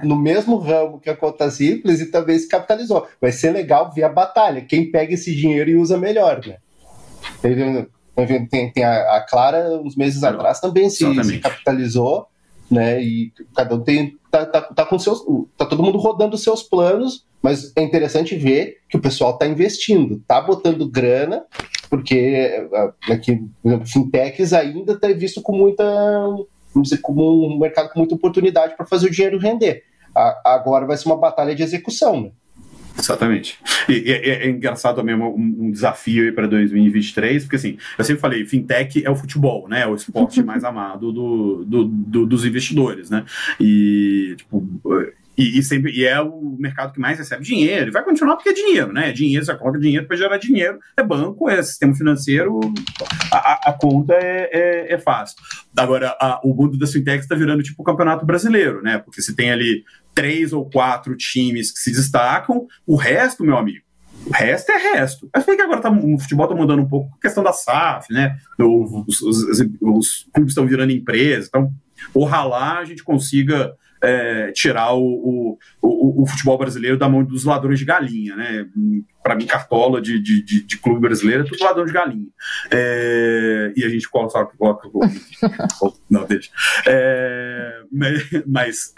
no mesmo ramo que a conta simples e se capitalizou. Vai ser legal ver a batalha. Quem pega esse dinheiro e usa melhor, né? Tem, tem a, a, Clara, uns meses atrás, também se, se, capitalizou, né? E cada um tem. Tá, tá, tá, com seus. Tá todo mundo rodando seus planos, mas é interessante ver que o pessoal está investindo, tá botando grana, porque aqui, fintechs ainda está visto com muita. Vamos dizer, como um mercado com muita oportunidade para fazer o dinheiro render. A, agora vai ser uma batalha de execução, né? Exatamente. E, é, é, engraçado também um, um desafio para 2023, porque assim, eu sempre falei, fintech é o futebol, né? É o esporte mais amado do, do, do, dos investidores, né? E, tipo, e, e, sempre, e é o mercado que mais recebe dinheiro, e vai continuar porque é dinheiro, né? É dinheiro, você coloca dinheiro para gerar dinheiro, é banco, é sistema financeiro, a, a conta é, é, é, fácil. Agora, a, o mundo das fintechs está virando tipo o campeonato brasileiro, né? Porque você tem ali três ou quatro times que se destacam, o resto, meu amigo, o resto é resto. Acho que agora tá, o futebol está mudando um pouco a questão da SAF, né? Os, os, os, clubes estão virando empresas, então, ojalá a gente consiga é, tirar o, o, o, futebol brasileiro da mão dos ladrões de galinha, né? Para mim, cartola de, de, de, de, clube brasileiro é tudo ladrão de galinha. É, e a gente coloca. coloca não, deixa. É, mas.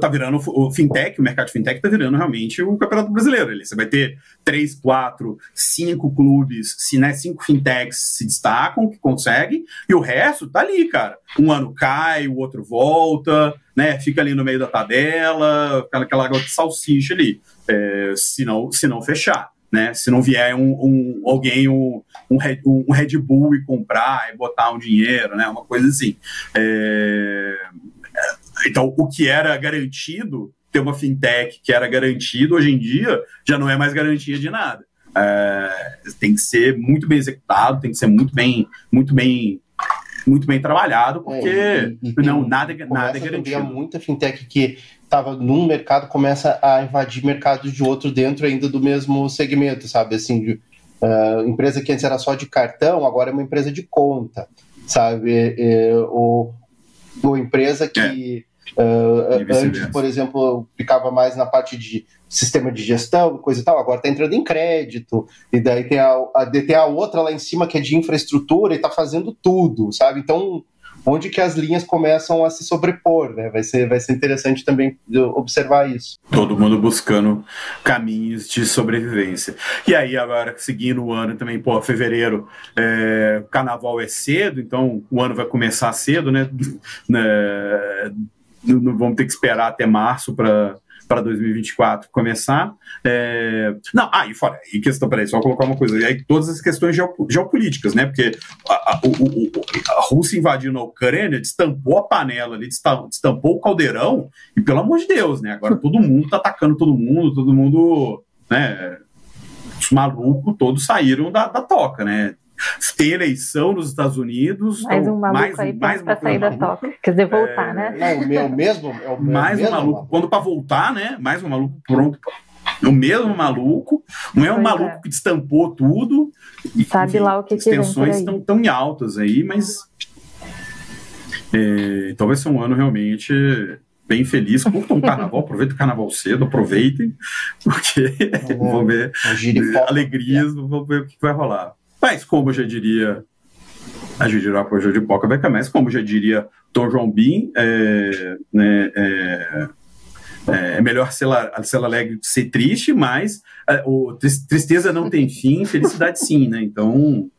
Tá virando o fintech, o mercado fintech tá virando realmente o campeonato brasileiro. Você vai ter três, quatro, cinco clubes, se, né, cinco fintechs se destacam, que conseguem, e o resto tá ali, cara. Um ano cai, o outro volta, né? Fica ali no meio da tabela, aquela, água de salsicha ali. É, se, não, se não fechar. Né? Se não vier um, um alguém, um, um, Red, um Red Bull e comprar e botar um dinheiro, né? Uma coisa assim. É, então, o que era garantido, ter uma fintech que era garantido, hoje em dia já não é mais garantia de nada. É, tem que ser muito bem executado, tem que ser muito bem, muito bem, muito bem trabalhado, porque é, e, e não nada, nada é garantido. muita fintech que estava num mercado começa a invadir mercados de outro dentro ainda do mesmo segmento, sabe? Assim, de, uh, empresa que antes era só de cartão, agora é uma empresa de conta, sabe? É, é ou, empresa que é Uh, antes, por exemplo, ficava mais na parte de sistema de gestão, coisa e tal, agora está entrando em crédito, e daí tem a, a, tem a outra lá em cima que é de infraestrutura e está fazendo tudo, sabe? Então, onde que as linhas começam a se sobrepor, né? Vai ser, vai ser interessante também observar isso. Todo mundo buscando caminhos de sobrevivência. E aí, agora, seguindo o ano também, pô, fevereiro, é, carnaval é cedo, então o ano vai começar cedo, né? não vamos ter que esperar até março para para 2024 começar. É... Não, ah, e fora, e questão, peraí, só colocar uma coisa, e aí todas as questões geopolíticas, né? Porque a, a, o, a Rússia invadindo a Ucrânia destampou a panela ali, destampou o caldeirão, e pelo amor de Deus, né? Agora todo mundo tá atacando todo mundo, todo mundo, né? Os malucos todos saíram da, da toca, né? Tem eleição nos Estados Unidos. Mais então, um maluco mais, aí mais para sair da toca. Quer dizer, voltar, é, né? É, o meu mesmo. É o mais mesmo um maluco. Quando para voltar, né? Mais um maluco pronto. O mesmo maluco, não é um pois maluco é. que destampou tudo. Sabe enfim, lá o que As tensões estão tão altas aí, mas. É, então vai ser um ano realmente bem feliz. Curtam o carnaval, aproveitem o carnaval cedo, aproveitem, porque é, vão ver alegrias, vamos ver o que vai rolar. Mas, como já diria a Jujuripoca, a Jujuripoca vai caminhar, mas como já diria Tom João Bin, é, né, é, é, é melhor ser, ser alegre que ser triste, mas é, o, tristeza não tem fim, felicidade sim, né? Então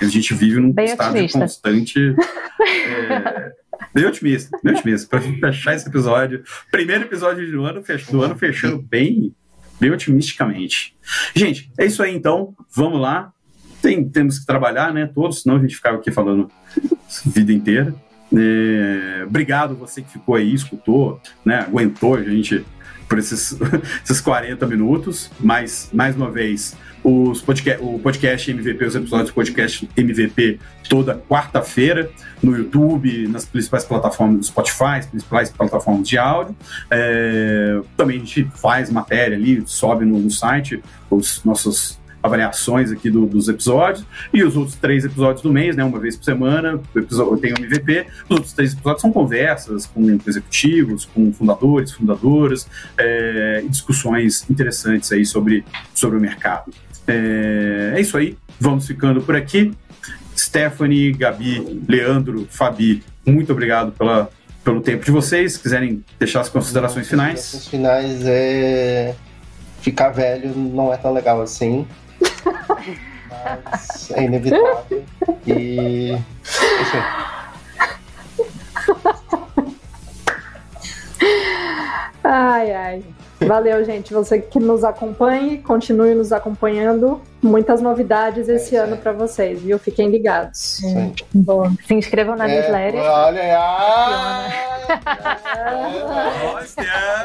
a gente vive num bem estado otimista. constante. É, bem otimista, bem otimista. Para fechar esse episódio, primeiro episódio do ano, do ano fechando bem, bem otimisticamente. Gente, é isso aí então. Vamos lá. Tem, temos que trabalhar, né? Todos, senão a gente ficava aqui falando a vida inteira. É, obrigado você que ficou aí, escutou, né, aguentou a gente por esses, esses 40 minutos. Mas, mais uma vez, os podcast, o podcast MVP, os episódios do podcast MVP toda quarta-feira no YouTube, nas principais plataformas do Spotify, as principais plataformas de áudio. É, também a gente faz matéria ali, sobe no, no site os nossos avaliações aqui do, dos episódios, e os outros três episódios do mês, né, uma vez por semana, eu tenho o MVP, os outros três episódios são conversas com executivos, com fundadores, fundadoras, é, discussões interessantes aí sobre, sobre o mercado. É, é isso aí, vamos ficando por aqui. Stephanie, Gabi, Leandro, Fabi, muito obrigado pela, pelo tempo de vocês. Se quiserem deixar as considerações finais. As finais é. Ficar velho não é tão legal assim mas é inevitável. E. Ai, ai. Valeu, gente. Você que nos acompanhe, continue nos acompanhando. Muitas novidades esse é, ano para vocês, viu? Fiquem ligados. É. Boa. Se inscrevam na é, newsletter. Olha aí. Ah, Nossa, é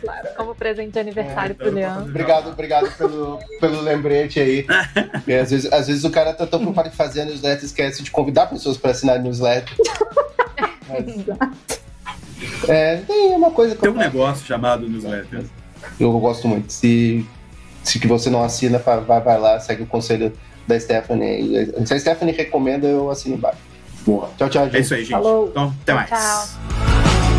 representante. Como presente de aniversário é, pro Leandro. Obrigado, obrigado pelo, pelo lembrete aí. às, vezes, às vezes o cara tá tão preocupado em fazer a newsletter esquece de convidar pessoas para assinar a newsletter. Mas... É, tem uma coisa que Tem um negócio chamado newsletter. Eu gosto muito. Se, se que você não assina, vai, vai lá, segue o conselho da Stephanie. Se a Stephanie recomenda, eu assino embaixo. Boa. Tchau, tchau, gente. É isso aí, gente. Falou. Então, até mais. Tchau.